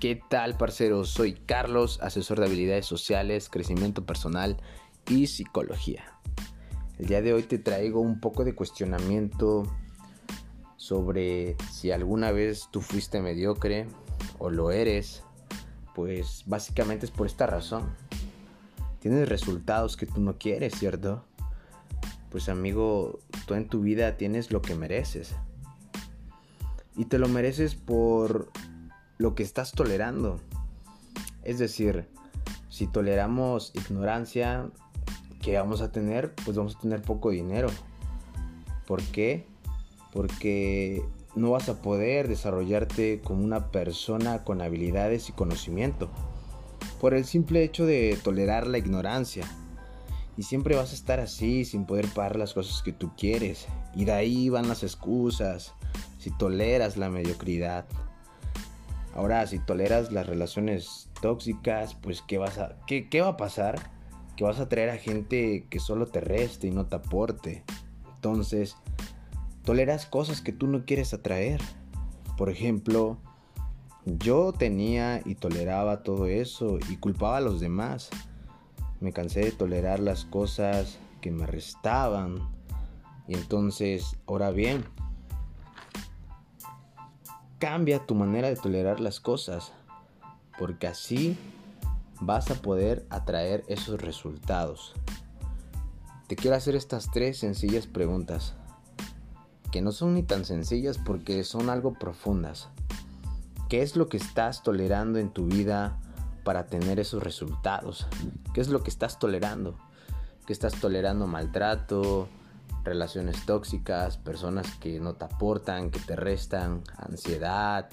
¿Qué tal, parceros? Soy Carlos, asesor de habilidades sociales, crecimiento personal y psicología. El día de hoy te traigo un poco de cuestionamiento sobre si alguna vez tú fuiste mediocre o lo eres. Pues básicamente es por esta razón. Tienes resultados que tú no quieres, ¿cierto? Pues amigo, tú en tu vida tienes lo que mereces. Y te lo mereces por lo que estás tolerando. Es decir, si toleramos ignorancia, ¿qué vamos a tener? Pues vamos a tener poco dinero. ¿Por qué? Porque no vas a poder desarrollarte como una persona con habilidades y conocimiento. Por el simple hecho de tolerar la ignorancia. Y siempre vas a estar así, sin poder pagar las cosas que tú quieres. Y de ahí van las excusas. Si toleras la mediocridad. Ahora, si toleras las relaciones tóxicas, pues ¿qué, vas a, qué, va a pasar? Que vas a traer a gente que solo te reste y no te aporte. Entonces, toleras cosas que tú no quieres atraer. Por ejemplo, yo tenía y toleraba todo eso y culpaba a los demás. Me cansé de tolerar las cosas que me restaban. Y entonces, ahora bien, Cambia tu manera de tolerar las cosas, porque así vas a poder atraer esos resultados. Te quiero hacer estas tres sencillas preguntas, que no son ni tan sencillas porque son algo profundas. ¿Qué es lo que estás tolerando en tu vida para tener esos resultados? ¿Qué es lo que estás tolerando? ¿Qué estás tolerando maltrato, relaciones tóxicas, personas que no te aportan, que te restan, ansiedad,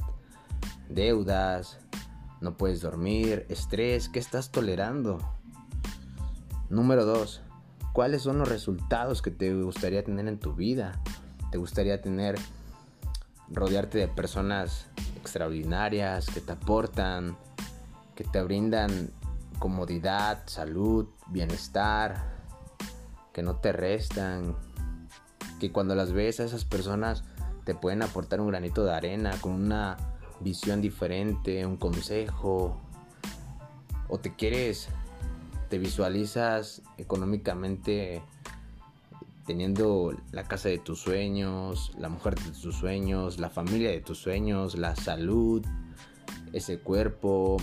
deudas, no puedes dormir, estrés, ¿qué estás tolerando? Número 2. ¿Cuáles son los resultados que te gustaría tener en tu vida? ¿Te gustaría tener, rodearte de personas extraordinarias que te aportan, que te brindan comodidad, salud, bienestar, que no te restan, que cuando las ves a esas personas te pueden aportar un granito de arena con una visión diferente, un consejo, o te quieres, te visualizas económicamente teniendo la casa de tus sueños, la mujer de tus sueños, la familia de tus sueños, la salud, ese cuerpo,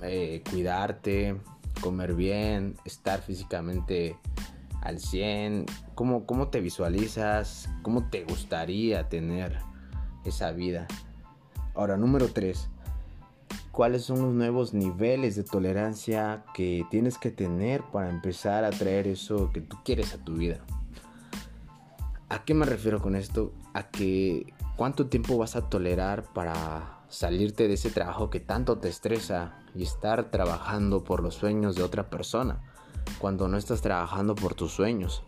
eh, cuidarte, comer bien, estar físicamente al 100? ¿Cómo, ¿Cómo te visualizas? ¿Cómo te gustaría tener esa vida? Ahora, número 3. ¿Cuáles son los nuevos niveles de tolerancia que tienes que tener para empezar a traer eso que tú quieres a tu vida? ¿A qué me refiero con esto? A que cuánto tiempo vas a tolerar para salirte de ese trabajo que tanto te estresa y estar trabajando por los sueños de otra persona cuando no estás trabajando por tus sueños?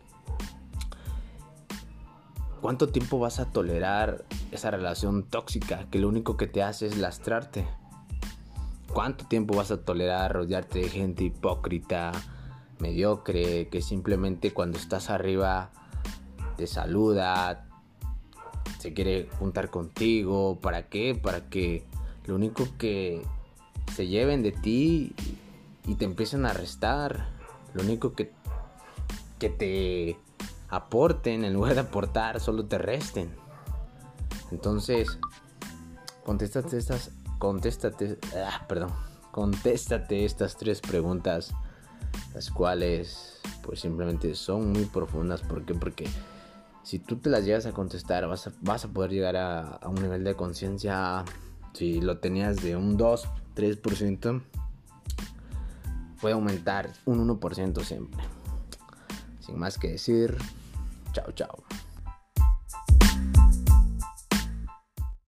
¿Cuánto tiempo vas a tolerar esa relación tóxica que lo único que te hace es lastrarte? ¿Cuánto tiempo vas a tolerar rodearte de gente hipócrita, mediocre, que simplemente cuando estás arriba te saluda, se quiere juntar contigo? ¿Para qué? Para que lo único que se lleven de ti y te empiecen a arrestar lo único que, que te aporten, en lugar de aportar, solo te resten. Entonces, contéstate estas, contéstate, ah, perdón, contéstate estas tres preguntas, las cuales, pues simplemente son muy profundas. ¿Por qué? Porque si tú te las llegas a contestar, vas a, vas a poder llegar a, un nivel de conciencia, si lo tenías de un 2, 3%, puede aumentar un 1% siempre. Sin más que decir, chao, chao.